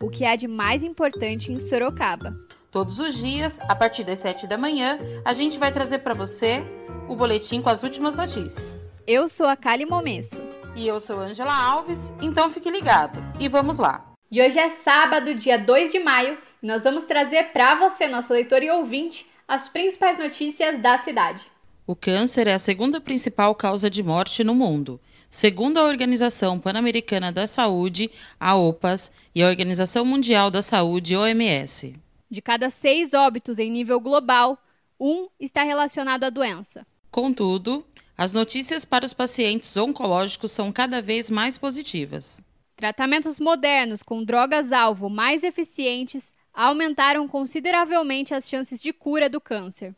o que há de mais importante em Sorocaba. Todos os dias, a partir das 7 da manhã, a gente vai trazer para você o boletim com as últimas notícias. Eu sou a Kali Momesso. E eu sou Angela Alves, então fique ligado. E vamos lá. E hoje é sábado, dia 2 de maio, e nós vamos trazer para você, nosso leitor e ouvinte, as principais notícias da cidade. O câncer é a segunda principal causa de morte no mundo. Segundo a Organização Pan-Americana da Saúde, a OPAS, e a Organização Mundial da Saúde, OMS. De cada seis óbitos em nível global, um está relacionado à doença. Contudo, as notícias para os pacientes oncológicos são cada vez mais positivas. Tratamentos modernos com drogas-alvo mais eficientes aumentaram consideravelmente as chances de cura do câncer.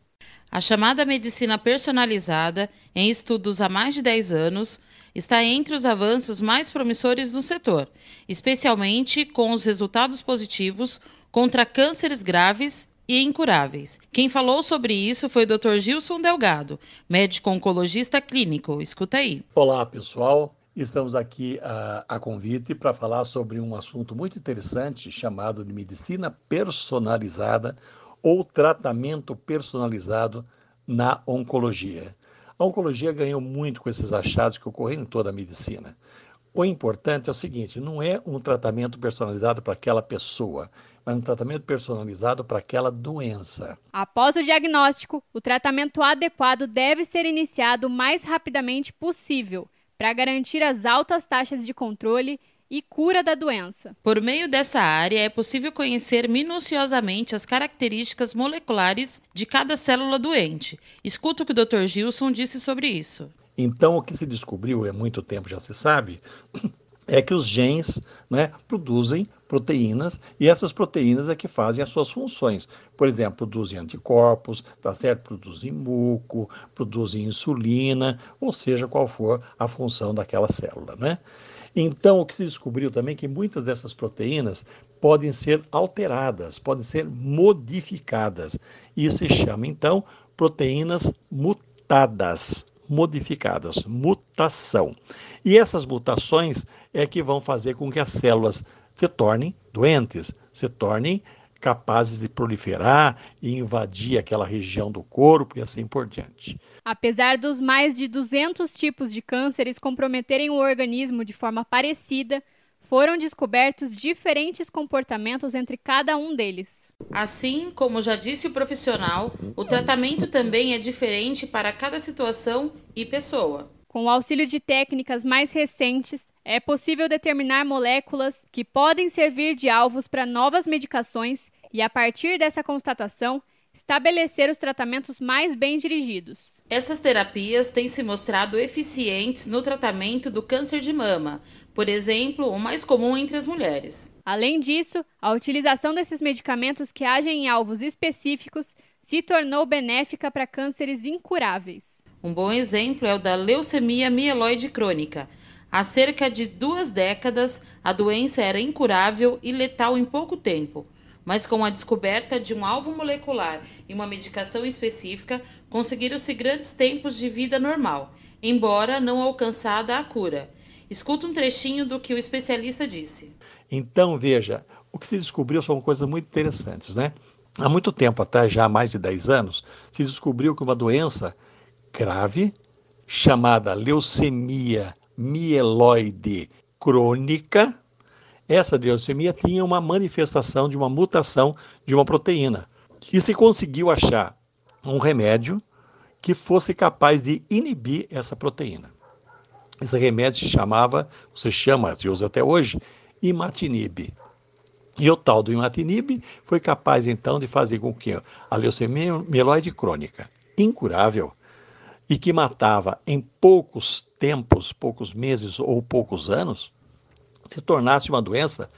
A chamada medicina personalizada, em estudos há mais de 10 anos, está entre os avanços mais promissores do setor, especialmente com os resultados positivos contra cânceres graves e incuráveis. Quem falou sobre isso foi o Dr. Gilson Delgado, médico oncologista clínico. Escuta aí. Olá, pessoal. Estamos aqui a, a convite para falar sobre um assunto muito interessante chamado de medicina personalizada ou tratamento personalizado na oncologia. A oncologia ganhou muito com esses achados que ocorreram em toda a medicina. O importante é o seguinte: não é um tratamento personalizado para aquela pessoa, mas um tratamento personalizado para aquela doença. Após o diagnóstico, o tratamento adequado deve ser iniciado o mais rapidamente possível para garantir as altas taxas de controle e cura da doença. Por meio dessa área, é possível conhecer minuciosamente as características moleculares de cada célula doente. Escuta o que o Dr. Gilson disse sobre isso. Então, o que se descobriu, há muito tempo já se sabe, é que os genes né, produzem proteínas e essas proteínas é que fazem as suas funções. Por exemplo, produzem anticorpos, tá certo? Produzem muco, produzem insulina, ou seja, qual for a função daquela célula, né? Então, o que se descobriu também é que muitas dessas proteínas podem ser alteradas, podem ser modificadas. Isso se chama, então, proteínas mutadas modificadas, mutação. E essas mutações é que vão fazer com que as células se tornem doentes, se tornem capazes de proliferar e invadir aquela região do corpo e assim por diante. Apesar dos mais de 200 tipos de cânceres comprometerem o organismo de forma parecida, foram descobertos diferentes comportamentos entre cada um deles. Assim, como já disse o profissional, o tratamento também é diferente para cada situação e pessoa. Com o auxílio de técnicas mais recentes, é possível determinar moléculas que podem servir de alvos para novas medicações e, a partir dessa constatação, estabelecer os tratamentos mais bem dirigidos. Essas terapias têm se mostrado eficientes no tratamento do câncer de mama, por exemplo, o mais comum entre as mulheres. Além disso, a utilização desses medicamentos que agem em alvos específicos se tornou benéfica para cânceres incuráveis. Um bom exemplo é o da leucemia mieloide crônica. Há cerca de duas décadas, a doença era incurável e letal em pouco tempo mas com a descoberta de um alvo molecular e uma medicação específica, conseguiram-se grandes tempos de vida normal, embora não alcançada a cura. Escuta um trechinho do que o especialista disse. Então, veja, o que se descobriu são coisas muito interessantes, né? Há muito tempo atrás, já há mais de 10 anos, se descobriu que uma doença grave, chamada leucemia mieloide crônica, essa leucemia tinha uma manifestação de uma mutação de uma proteína. E se conseguiu achar um remédio que fosse capaz de inibir essa proteína. Esse remédio se chamava, se chama, se usa até hoje, imatinib. E o tal do imatinib foi capaz então de fazer com que a leucemia mieloide crônica, incurável, e que matava em poucos tempos, poucos meses ou poucos anos, se tornasse uma doença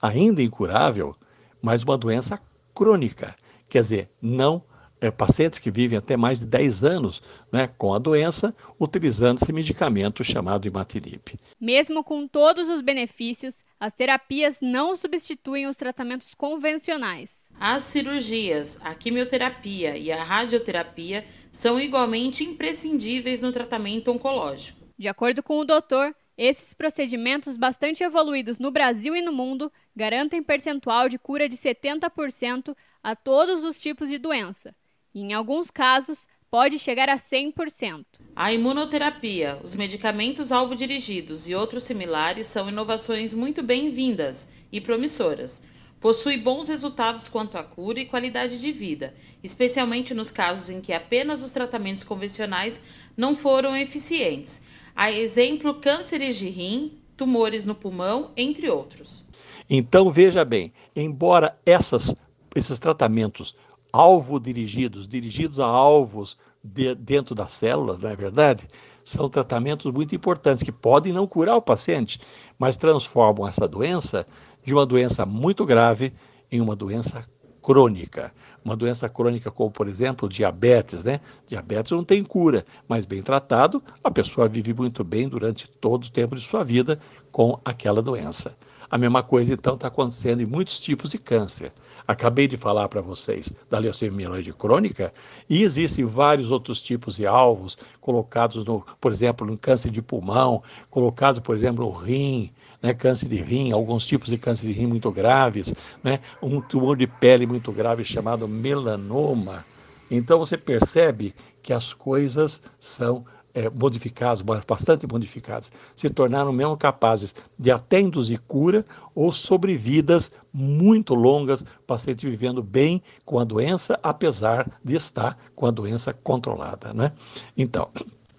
ainda incurável, mas uma doença crônica. Quer dizer, não é, pacientes que vivem até mais de 10 anos né, com a doença, utilizando esse medicamento chamado imatinib. Mesmo com todos os benefícios, as terapias não substituem os tratamentos convencionais. As cirurgias, a quimioterapia e a radioterapia são igualmente imprescindíveis no tratamento oncológico. De acordo com o doutor, esses procedimentos bastante evoluídos no Brasil e no mundo garantem percentual de cura de 70% a todos os tipos de doença, e, em alguns casos, pode chegar a 100%. A imunoterapia, os medicamentos alvo dirigidos e outros similares são inovações muito bem-vindas e promissoras. Possui bons resultados quanto à cura e qualidade de vida, especialmente nos casos em que apenas os tratamentos convencionais não foram eficientes. A exemplo, cânceres de rim, tumores no pulmão, entre outros. Então, veja bem, embora essas, esses tratamentos alvo dirigidos, dirigidos a alvos de, dentro das células, não é verdade? São tratamentos muito importantes que podem não curar o paciente, mas transformam essa doença de uma doença muito grave em uma doença crônica. Uma doença crônica como, por exemplo, diabetes, né? Diabetes não tem cura, mas bem tratado, a pessoa vive muito bem durante todo o tempo de sua vida com aquela doença. A mesma coisa, então, está acontecendo em muitos tipos de câncer. Acabei de falar para vocês da leucemia mieloide crônica e existem vários outros tipos de alvos colocados, no, por exemplo, no câncer de pulmão, colocado, por exemplo, no rim, né, câncer de rim, alguns tipos de câncer de rim muito graves, né, um tumor de pele muito grave chamado melanoma. Então você percebe que as coisas são é, modificados, bastante modificados, se tornaram mesmo capazes de até induzir cura ou sobrevidas muito longas, paciente vivendo bem com a doença, apesar de estar com a doença controlada. Né? Então.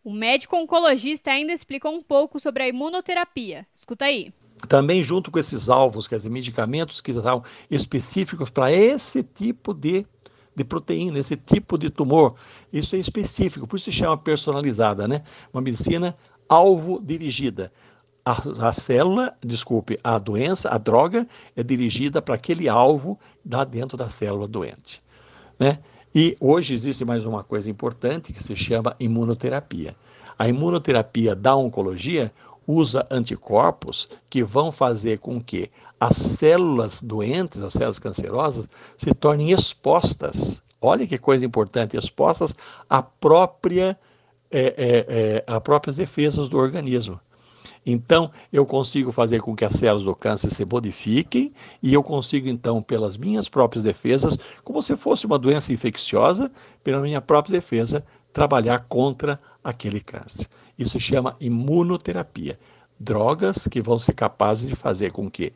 O médico oncologista ainda explicou um pouco sobre a imunoterapia. Escuta aí. Também junto com esses alvos, quer dizer, medicamentos que são específicos para esse tipo de de proteína, esse tipo de tumor. Isso é específico, por isso se chama personalizada, né? Uma medicina alvo dirigida. A, a, célula, desculpe, a doença, a droga é dirigida para aquele alvo da dentro da célula doente, né? E hoje existe mais uma coisa importante que se chama imunoterapia. A imunoterapia da oncologia usa anticorpos que vão fazer com que as células doentes, as células cancerosas, se tornem expostas. Olha que coisa importante, expostas à própria, é, é, é, a próprias defesas do organismo. Então, eu consigo fazer com que as células do câncer se modifiquem e eu consigo, então, pelas minhas próprias defesas, como se fosse uma doença infecciosa, pela minha própria defesa, trabalhar contra aquele câncer. Isso se chama imunoterapia. Drogas que vão ser capazes de fazer com que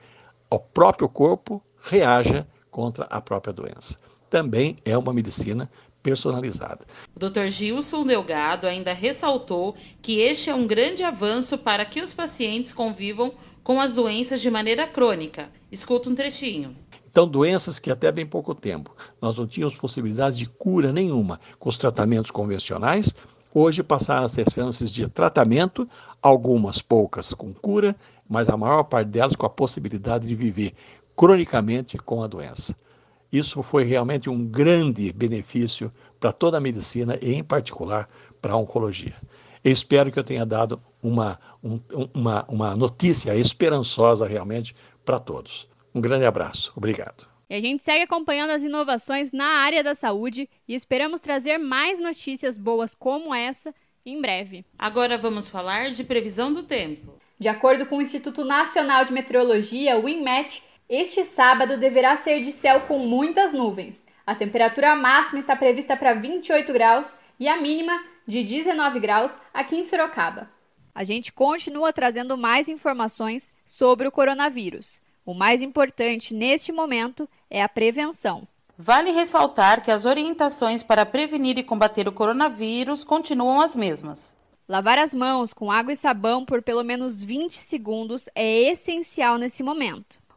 o próprio corpo reaja contra a própria doença. Também é uma medicina personalizada. O Dr. Gilson Delgado ainda ressaltou que este é um grande avanço para que os pacientes convivam com as doenças de maneira crônica. Escuta um trechinho. Então, doenças que até bem pouco tempo nós não tínhamos possibilidade de cura nenhuma com os tratamentos convencionais, hoje passaram a ter chances de tratamento, algumas poucas com cura, mas a maior parte delas com a possibilidade de viver cronicamente com a doença. Isso foi realmente um grande benefício para toda a medicina e, em particular, para a oncologia. Eu espero que eu tenha dado uma, um, uma, uma notícia esperançosa realmente para todos. Um grande abraço. Obrigado. E a gente segue acompanhando as inovações na área da saúde e esperamos trazer mais notícias boas como essa em breve. Agora vamos falar de previsão do tempo. De acordo com o Instituto Nacional de Meteorologia, o INMET, este sábado deverá ser de céu com muitas nuvens. A temperatura máxima está prevista para 28 graus e a mínima de 19 graus aqui em Sorocaba. A gente continua trazendo mais informações sobre o coronavírus. O mais importante neste momento é a prevenção. Vale ressaltar que as orientações para prevenir e combater o coronavírus continuam as mesmas. Lavar as mãos com água e sabão por pelo menos 20 segundos é essencial nesse momento.